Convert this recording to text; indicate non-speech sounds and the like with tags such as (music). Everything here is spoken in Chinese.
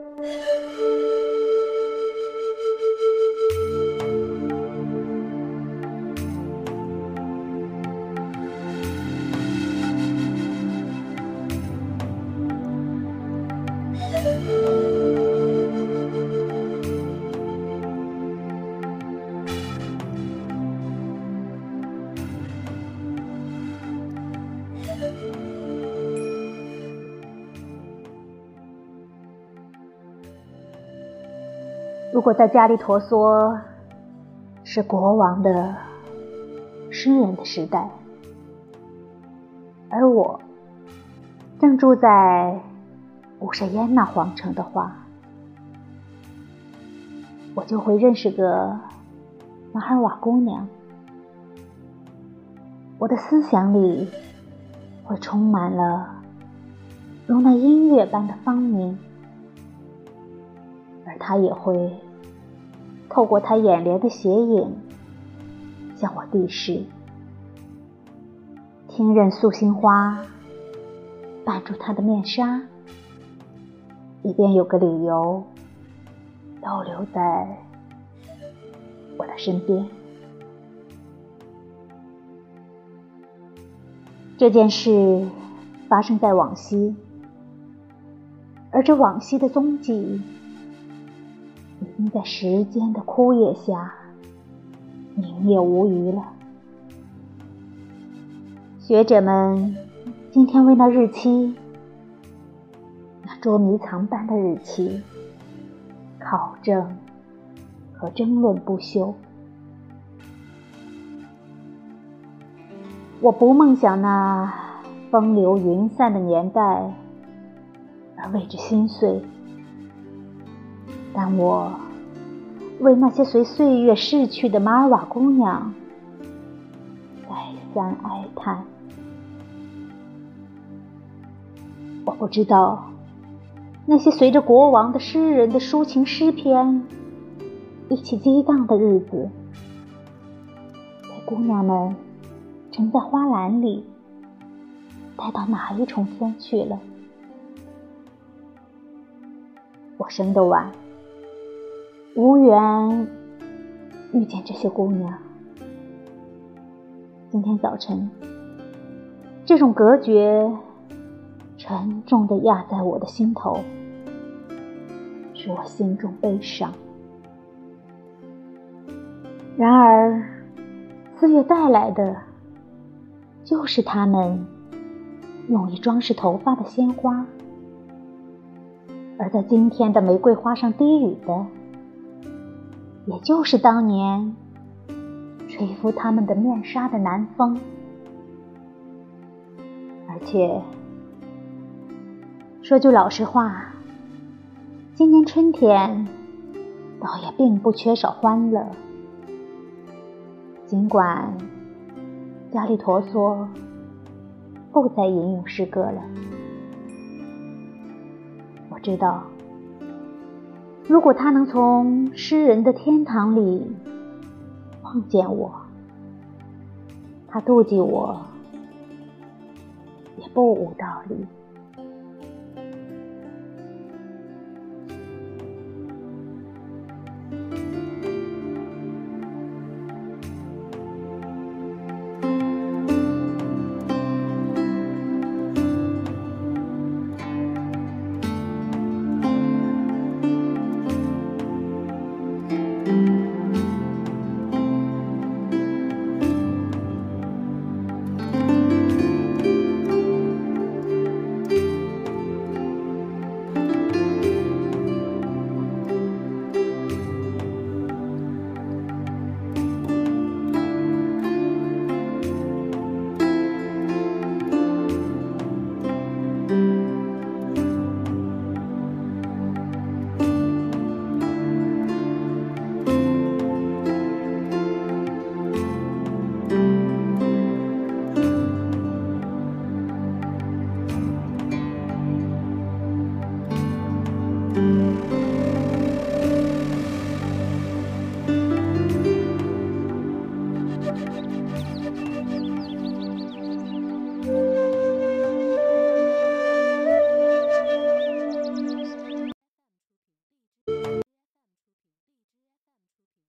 you (laughs) 如果在加利陀梭是国王的诗人的时代，而我正住在乌舍耶那皇城的话，我就会认识个马尔瓦姑娘。我的思想里会充满了如那音乐般的芳名。而他也会透过他眼帘的斜影向我递示，听任素心花绊住他的面纱，以便有个理由逗留在我的身边。这件事发生在往昔，而这往昔的踪迹。在时间的枯叶下凝灭无余了。学者们今天为那日期，那捉迷藏般的日期，考证和争论不休。我不梦想那风流云散的年代，而为之心碎。但我为那些随岁月逝去的马尔瓦姑娘再三哀叹。我不知道那些随着国王的诗人的抒情诗篇一起激荡的日子，姑娘们沉在花篮里带到哪一重天去了？我生得晚。无缘遇见这些姑娘。今天早晨，这种隔绝沉重的压在我的心头，使我心中悲伤。然而，四月带来的，就是他们用以装饰头发的鲜花，而在今天的玫瑰花上滴雨的。也就是当年吹拂他们的面纱的南风，而且说句老实话，今年春天倒也并不缺少欢乐。尽管加利陀梭不再吟咏诗歌了，我知道。如果他能从诗人的天堂里碰见我，他妒忌我也不无道理。Música